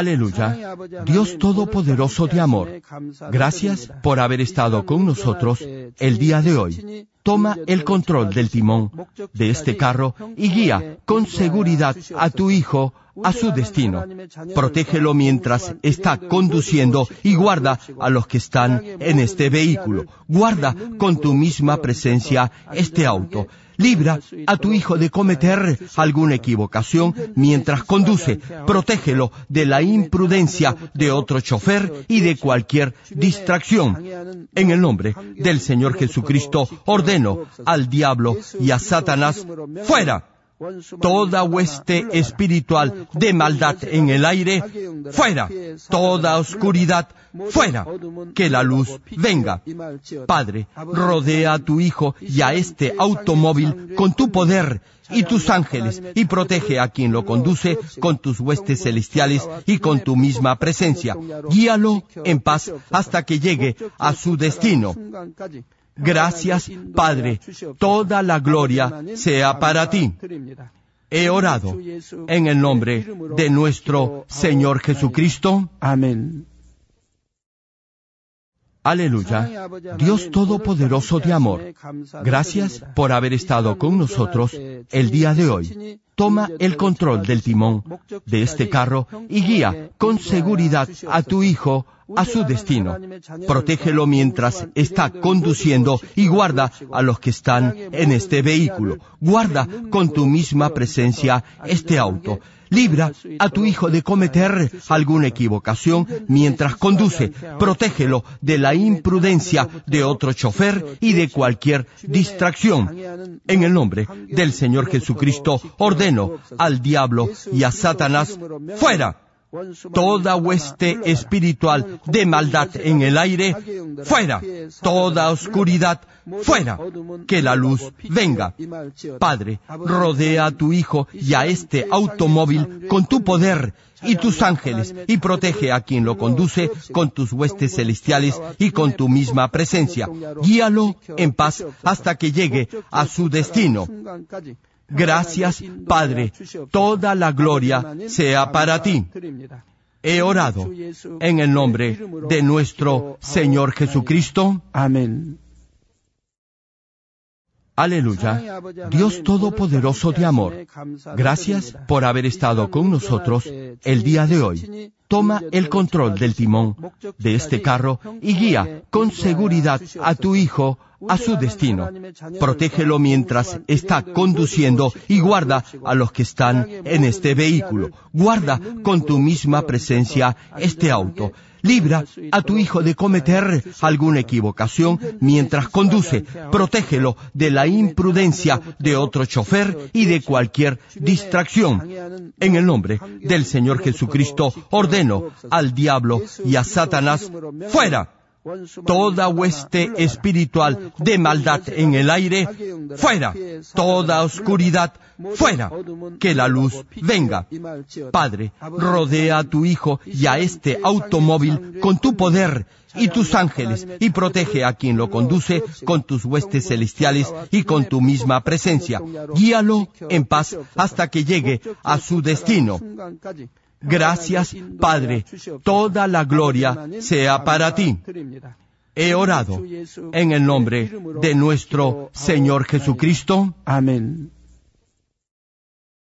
Aleluya. Dios Todopoderoso de amor, gracias por haber estado con nosotros el día de hoy. Toma el control del timón de este carro y guía con seguridad a tu hijo a su destino. Protégelo mientras está conduciendo y guarda a los que están en este vehículo. Guarda con tu misma presencia este auto. Libra a tu hijo de cometer alguna equivocación mientras conduce. Protégelo de la imprudencia de otro chofer y de cualquier distracción. En el nombre del Señor Jesucristo al diablo y a Satanás fuera toda hueste espiritual de maldad en el aire, fuera, toda oscuridad, fuera, que la luz venga. Padre, rodea a tu Hijo y a este automóvil con tu poder y tus ángeles y protege a quien lo conduce con tus huestes celestiales y con tu misma presencia. Guíalo en paz hasta que llegue a su destino. Gracias, Padre. Toda la gloria sea para ti. He orado en el nombre de nuestro Señor Jesucristo. Amén. Aleluya. Dios Todopoderoso de amor, gracias por haber estado con nosotros el día de hoy. Toma el control del timón de este carro y guía con seguridad a tu hijo a su destino. Protégelo mientras está conduciendo y guarda a los que están en este vehículo. Guarda con tu misma presencia este auto. Libra a tu hijo de cometer alguna equivocación mientras conduce. Protégelo de la imprudencia de otro chofer y de cualquier distracción. En el nombre del Señor Jesucristo ordeno al diablo y a Satanás fuera toda hueste espiritual de maldad en el aire, fuera, toda oscuridad, fuera, que la luz venga. Padre, rodea a tu Hijo y a este automóvil con tu poder y tus ángeles y protege a quien lo conduce con tus huestes celestiales y con tu misma presencia. Guíalo en paz hasta que llegue a su destino. Gracias, Padre. Toda la gloria sea para ti. He orado en el nombre de nuestro Señor Jesucristo. Amén. Aleluya. Dios Todopoderoso de amor, gracias por haber estado con nosotros el día de hoy. Toma el control del timón de este carro y guía con seguridad a tu hijo a su destino. Protégelo mientras está conduciendo y guarda a los que están en este vehículo. Guarda con tu misma presencia este auto. Libra a tu hijo de cometer alguna equivocación mientras conduce. Protégelo de la imprudencia de otro chofer y de cualquier distracción. En el nombre del Señor Jesucristo al diablo y a Satanás fuera toda hueste espiritual de maldad en el aire, fuera, toda oscuridad, fuera, que la luz venga. Padre, rodea a tu Hijo y a este automóvil con tu poder y tus ángeles y protege a quien lo conduce con tus huestes celestiales y con tu misma presencia. Guíalo en paz hasta que llegue a su destino. Gracias, Padre. Toda la gloria sea para ti. He orado en el nombre de nuestro Señor Jesucristo. Amén.